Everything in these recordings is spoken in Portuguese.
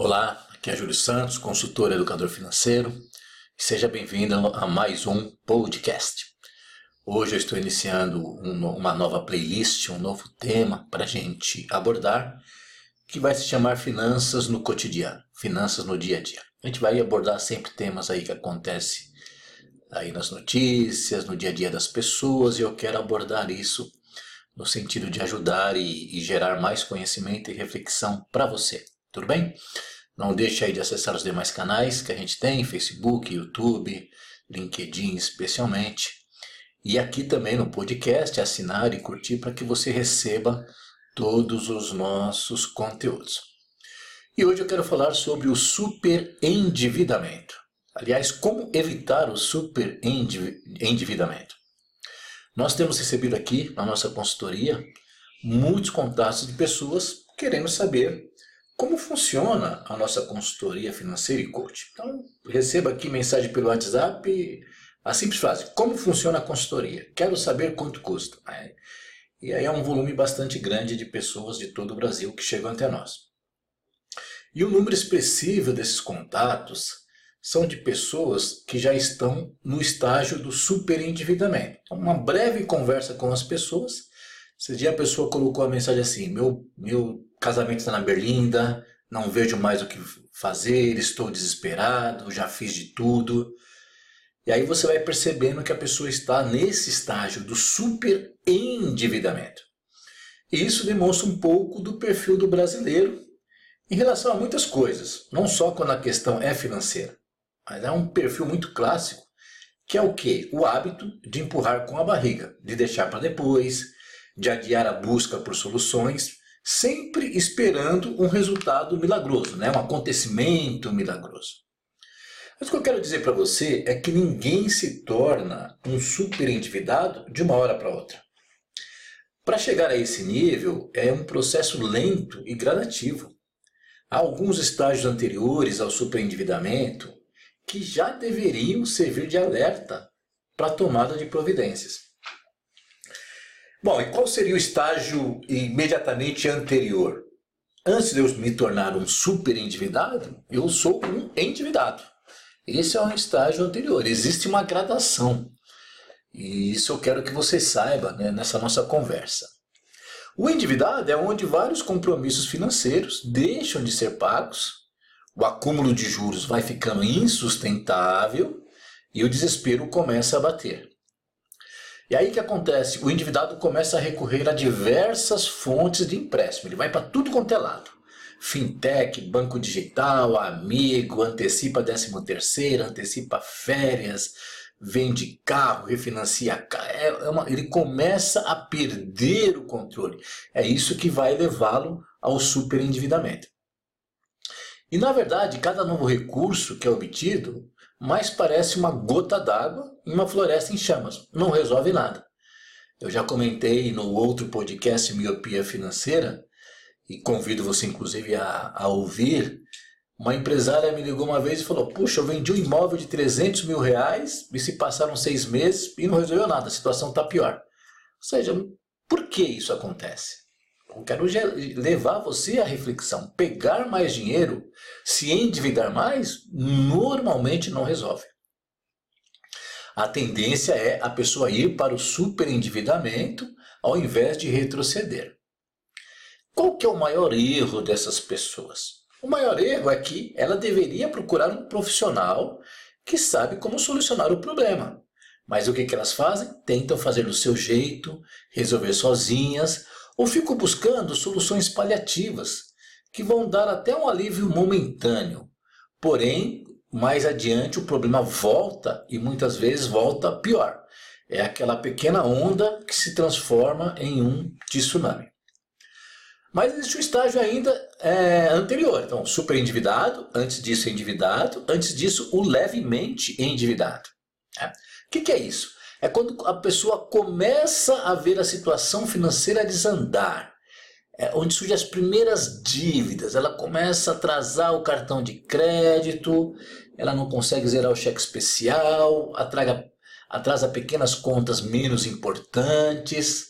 Olá, aqui é Júlio Santos, consultor educador financeiro, seja bem-vindo a mais um podcast. Hoje eu estou iniciando um, uma nova playlist, um novo tema para a gente abordar, que vai se chamar Finanças no Cotidiano, Finanças no Dia a Dia. A gente vai abordar sempre temas aí que acontecem aí nas notícias, no dia a dia das pessoas, e eu quero abordar isso no sentido de ajudar e, e gerar mais conhecimento e reflexão para você. Tudo bem? Não deixe aí de acessar os demais canais que a gente tem, Facebook, YouTube, LinkedIn especialmente. E aqui também no podcast, assinar e curtir para que você receba todos os nossos conteúdos. E hoje eu quero falar sobre o superendividamento. Aliás, como evitar o superendividamento. Nós temos recebido aqui na nossa consultoria muitos contatos de pessoas querendo saber como funciona a nossa consultoria financeira e coach? Então, receba aqui mensagem pelo WhatsApp, a simples frase: Como funciona a consultoria? Quero saber quanto custa. E aí é um volume bastante grande de pessoas de todo o Brasil que chegam até nós. E o número expressivo desses contatos são de pessoas que já estão no estágio do superendividamento. Então, uma breve conversa com as pessoas. Esse dia a pessoa colocou a mensagem assim: meu, meu casamento está na berlinda, não vejo mais o que fazer, estou desesperado, já fiz de tudo. E aí você vai percebendo que a pessoa está nesse estágio do super endividamento. E isso demonstra um pouco do perfil do brasileiro em relação a muitas coisas, não só quando a questão é financeira, mas é um perfil muito clássico, que é o que? O hábito de empurrar com a barriga, de deixar para depois, de adiar a busca por soluções sempre esperando um resultado milagroso, né? um acontecimento milagroso. Mas o que eu quero dizer para você é que ninguém se torna um super endividado de uma hora para outra. Para chegar a esse nível é um processo lento e gradativo. Há alguns estágios anteriores ao superendividamento que já deveriam servir de alerta para a tomada de providências. Bom, e qual seria o estágio imediatamente anterior? Antes de eu me tornar um super endividado, eu sou um endividado. Esse é um estágio anterior. Existe uma gradação. E isso eu quero que você saiba né, nessa nossa conversa. O endividado é onde vários compromissos financeiros deixam de ser pagos, o acúmulo de juros vai ficando insustentável e o desespero começa a bater. E aí que acontece? O endividado começa a recorrer a diversas fontes de empréstimo. Ele vai para tudo quanto é lado. Fintech, banco digital, amigo, antecipa 13 terceiro, antecipa férias, vende carro, refinancia carro. É, é uma, ele começa a perder o controle. É isso que vai levá-lo ao superendividamento. E na verdade, cada novo recurso que é obtido mais parece uma gota d'água em uma floresta em chamas. Não resolve nada. Eu já comentei no outro podcast Miopia Financeira, e convido você inclusive a, a ouvir. Uma empresária me ligou uma vez e falou: Puxa, eu vendi um imóvel de 300 mil reais e se passaram seis meses e não resolveu nada, a situação está pior. Ou seja, por que isso acontece? Eu quero levar você à reflexão. Pegar mais dinheiro, se endividar mais, normalmente não resolve. A tendência é a pessoa ir para o superendividamento ao invés de retroceder. Qual que é o maior erro dessas pessoas? O maior erro é que ela deveria procurar um profissional que sabe como solucionar o problema. Mas o que, que elas fazem? Tentam fazer do seu jeito, resolver sozinhas ou fico buscando soluções paliativas que vão dar até um alívio momentâneo. Porém, mais adiante o problema volta e muitas vezes volta pior. É aquela pequena onda que se transforma em um tsunami. Mas existe um estágio ainda é, anterior. Então, super endividado, antes disso endividado, antes disso o levemente endividado. É. O que, que é isso? É quando a pessoa começa a ver a situação financeira desandar, é onde surgem as primeiras dívidas. Ela começa a atrasar o cartão de crédito, ela não consegue zerar o cheque especial, atraga, atrasa pequenas contas menos importantes,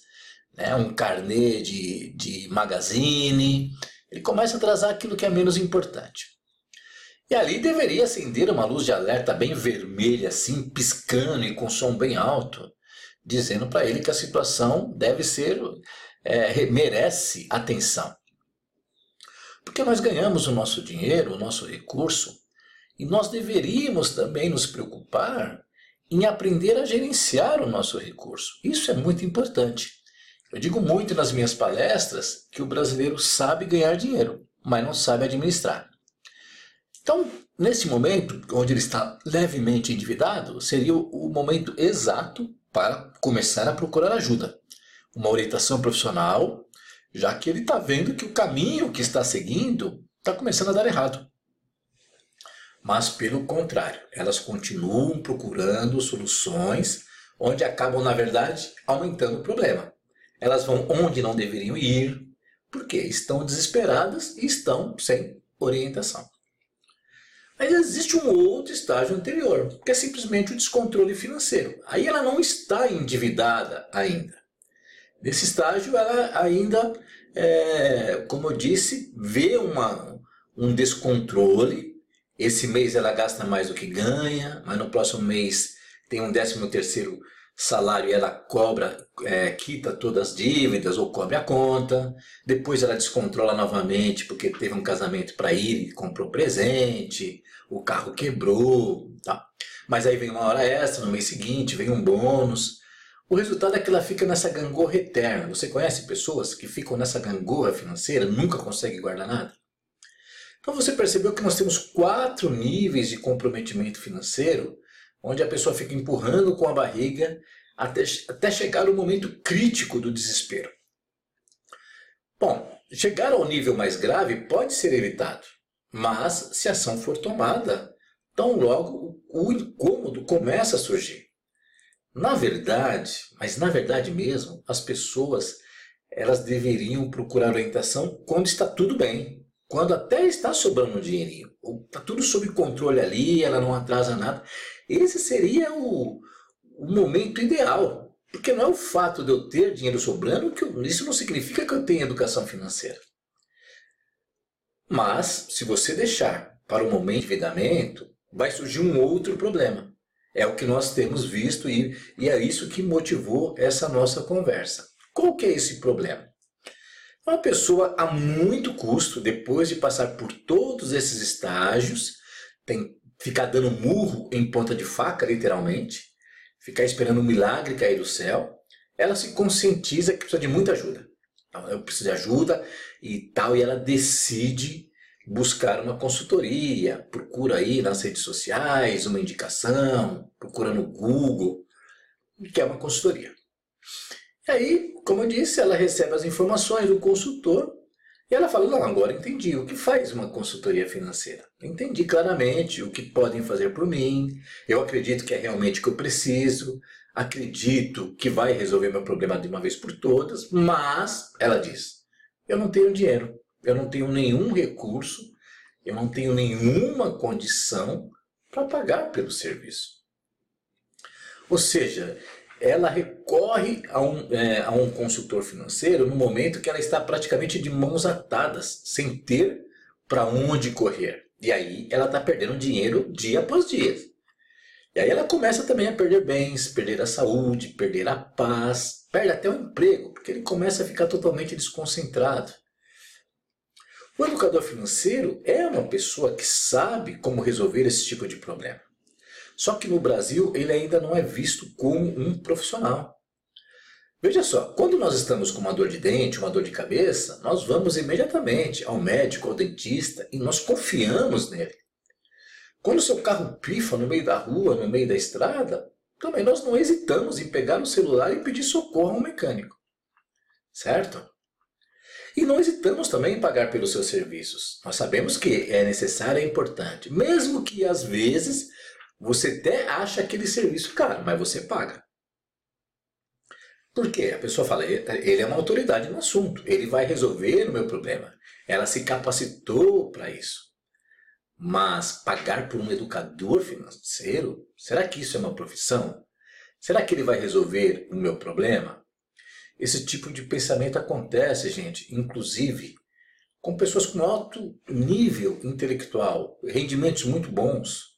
né? um carnê de, de magazine. Ele começa a atrasar aquilo que é menos importante. E ali deveria acender uma luz de alerta bem vermelha, assim, piscando e com som bem alto, dizendo para ele que a situação deve ser, é, merece atenção. Porque nós ganhamos o nosso dinheiro, o nosso recurso, e nós deveríamos também nos preocupar em aprender a gerenciar o nosso recurso. Isso é muito importante. Eu digo muito nas minhas palestras que o brasileiro sabe ganhar dinheiro, mas não sabe administrar. Então, nesse momento, onde ele está levemente endividado, seria o momento exato para começar a procurar ajuda. Uma orientação profissional, já que ele está vendo que o caminho que está seguindo está começando a dar errado. Mas, pelo contrário, elas continuam procurando soluções onde acabam, na verdade, aumentando o problema. Elas vão onde não deveriam ir, porque estão desesperadas e estão sem orientação. Mas existe um outro estágio anterior, que é simplesmente o descontrole financeiro. Aí ela não está endividada ainda. Nesse estágio, ela ainda, é, como eu disse, vê uma, um descontrole. Esse mês ela gasta mais do que ganha, mas no próximo mês tem um décimo terceiro salário ela cobra, é, quita todas as dívidas ou cobre a conta. Depois ela descontrola novamente porque teve um casamento para ir e comprou presente, o carro quebrou. Tá? Mas aí vem uma hora extra no mês seguinte, vem um bônus. O resultado é que ela fica nessa gangorra eterna. Você conhece pessoas que ficam nessa gangorra financeira, nunca conseguem guardar nada? Então você percebeu que nós temos quatro níveis de comprometimento financeiro onde a pessoa fica empurrando com a barriga até, até chegar o momento crítico do desespero. Bom, chegar ao nível mais grave pode ser evitado, mas se a ação for tomada, tão logo o incômodo começa a surgir. Na verdade, mas na verdade mesmo, as pessoas elas deveriam procurar orientação quando está tudo bem, quando até está sobrando um dinheirinho, está tudo sob controle ali, ela não atrasa nada. Esse seria o, o momento ideal. Porque não é o fato de eu ter dinheiro sobrando que eu, isso não significa que eu tenha educação financeira. Mas, se você deixar para o momento de endividamento, vai surgir um outro problema. É o que nós temos visto e, e é isso que motivou essa nossa conversa. Qual que é esse problema? Uma pessoa a muito custo, depois de passar por todos esses estágios, tem ficar dando murro em ponta de faca, literalmente, ficar esperando um milagre cair do céu, ela se conscientiza que precisa de muita ajuda. Então, eu preciso de ajuda e tal, e ela decide buscar uma consultoria, procura aí nas redes sociais uma indicação, procura no Google, que é uma consultoria. E aí, como eu disse, ela recebe as informações do consultor e ela fala: Não, agora entendi o que faz uma consultoria financeira. Entendi claramente o que podem fazer por mim. Eu acredito que é realmente o que eu preciso. Acredito que vai resolver meu problema de uma vez por todas. Mas, ela diz: Eu não tenho dinheiro. Eu não tenho nenhum recurso. Eu não tenho nenhuma condição para pagar pelo serviço. Ou seja, ela recorre a um, é, a um consultor financeiro no momento que ela está praticamente de mãos atadas, sem ter para onde correr. E aí ela está perdendo dinheiro dia após dia. E aí ela começa também a perder bens, perder a saúde, perder a paz, perde até o emprego, porque ele começa a ficar totalmente desconcentrado. O educador financeiro é uma pessoa que sabe como resolver esse tipo de problema. Só que no Brasil ele ainda não é visto como um profissional. Veja só, quando nós estamos com uma dor de dente, uma dor de cabeça, nós vamos imediatamente ao médico, ao dentista e nós confiamos nele. Quando seu carro pifa no meio da rua, no meio da estrada, também nós não hesitamos em pegar o celular e pedir socorro ao mecânico. Certo? E não hesitamos também em pagar pelos seus serviços. Nós sabemos que é necessário e é importante, mesmo que às vezes você até acha aquele serviço caro, mas você paga. Por quê? A pessoa fala, ele é uma autoridade no assunto, ele vai resolver o meu problema. Ela se capacitou para isso. Mas pagar por um educador financeiro, será que isso é uma profissão? Será que ele vai resolver o meu problema? Esse tipo de pensamento acontece, gente, inclusive com pessoas com alto nível intelectual, rendimentos muito bons.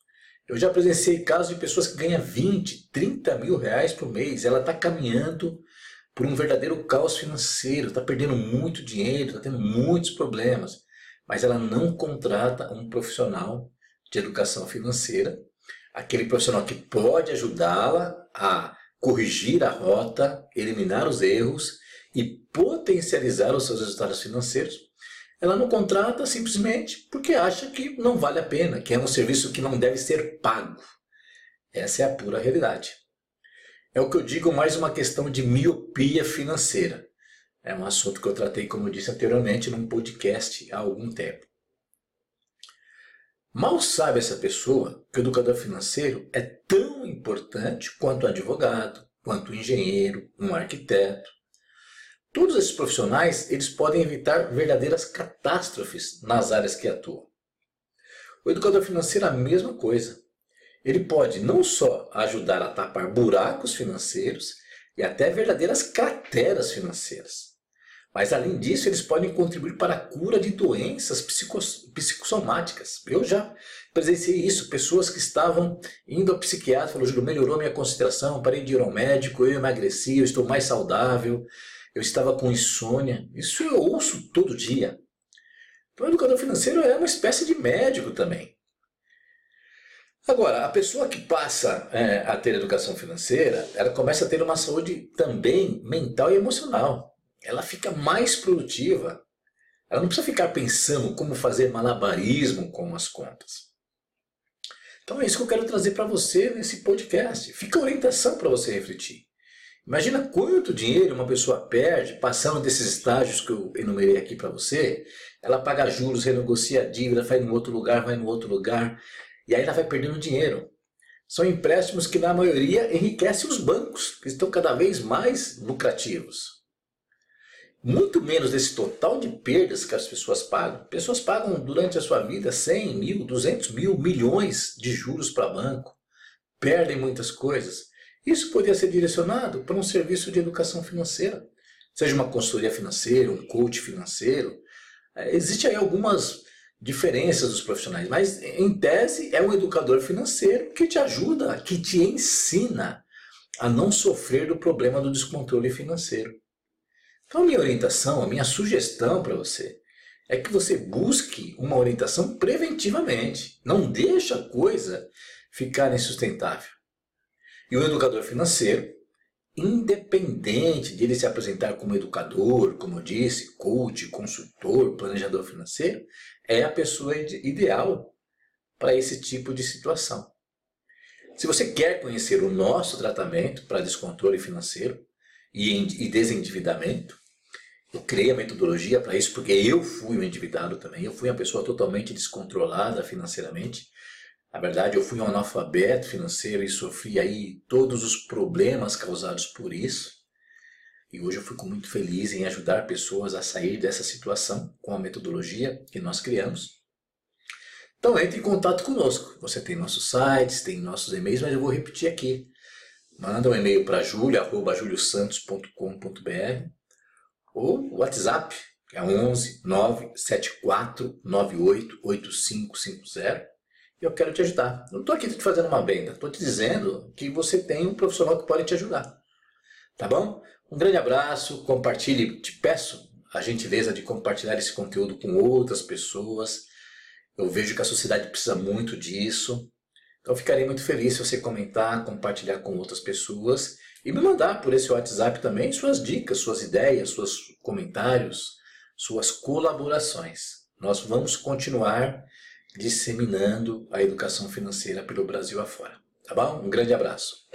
Eu já presenciei casos de pessoas que ganham 20, 30 mil reais por mês. Ela está caminhando por um verdadeiro caos financeiro, está perdendo muito dinheiro, está tendo muitos problemas. Mas ela não contrata um profissional de educação financeira, aquele profissional que pode ajudá-la a corrigir a rota, eliminar os erros e potencializar os seus resultados financeiros ela não contrata simplesmente porque acha que não vale a pena, que é um serviço que não deve ser pago. Essa é a pura realidade. É o que eu digo mais uma questão de miopia financeira. É um assunto que eu tratei, como eu disse anteriormente, num podcast há algum tempo. Mal sabe essa pessoa que o educador financeiro é tão importante quanto o advogado, quanto o engenheiro, um arquiteto, Todos esses profissionais eles podem evitar verdadeiras catástrofes nas áreas que atuam. O educador financeiro é a mesma coisa. Ele pode não só ajudar a tapar buracos financeiros e até verdadeiras crateras financeiras, mas além disso eles podem contribuir para a cura de doenças psicossomáticas. Eu já presenciei isso, pessoas que estavam indo ao psiquiatra, Júlio, melhorou minha concentração, parei de ir ao médico, eu emagreci, eu estou mais saudável, eu estava com insônia. Isso eu ouço todo dia. Então, o educador financeiro é uma espécie de médico também. Agora, a pessoa que passa é, a ter educação financeira, ela começa a ter uma saúde também mental e emocional. Ela fica mais produtiva. Ela não precisa ficar pensando como fazer malabarismo com as contas. Então é isso que eu quero trazer para você nesse podcast. Fica orientação para você refletir. Imagina quanto dinheiro uma pessoa perde passando desses estágios que eu enumerei aqui para você. Ela paga juros, renegocia a dívida, vai em outro lugar, vai em outro lugar, e aí ela vai perdendo dinheiro. São empréstimos que, na maioria, enriquecem os bancos, que estão cada vez mais lucrativos. Muito menos desse total de perdas que as pessoas pagam. Pessoas pagam durante a sua vida 100 mil, 200 mil, milhões de juros para banco. Perdem muitas coisas. Isso poderia ser direcionado para um serviço de educação financeira, seja uma consultoria financeira, um coach financeiro. É, Existem aí algumas diferenças dos profissionais, mas em tese é um educador financeiro que te ajuda, que te ensina a não sofrer do problema do descontrole financeiro. Então, a minha orientação, a minha sugestão para você é que você busque uma orientação preventivamente. Não deixa a coisa ficar insustentável. E o educador financeiro, independente de ele se apresentar como educador, como eu disse, coach, consultor, planejador financeiro, é a pessoa ideal para esse tipo de situação. Se você quer conhecer o nosso tratamento para descontrole financeiro e desendividamento, eu criei a metodologia para isso porque eu fui um endividado também, eu fui uma pessoa totalmente descontrolada financeiramente na verdade, eu fui um analfabeto financeiro e sofri aí todos os problemas causados por isso. E hoje eu fico muito feliz em ajudar pessoas a sair dessa situação com a metodologia que nós criamos. Então entre em contato conosco. Você tem nossos sites, tem nossos e-mails, mas eu vou repetir aqui. Manda um e-mail para julia.juliosantos.com.br ou WhatsApp, que é 11 974 98 8550 eu quero te ajudar. Não estou aqui te fazendo uma venda, estou te dizendo que você tem um profissional que pode te ajudar. Tá bom? Um grande abraço, compartilhe, te peço a gentileza de compartilhar esse conteúdo com outras pessoas. Eu vejo que a sociedade precisa muito disso. Então ficarei muito feliz se você comentar, compartilhar com outras pessoas e me mandar por esse WhatsApp também suas dicas, suas ideias, seus comentários, suas colaborações. Nós vamos continuar disseminando a educação financeira pelo Brasil afora. Tá bom? Um grande abraço.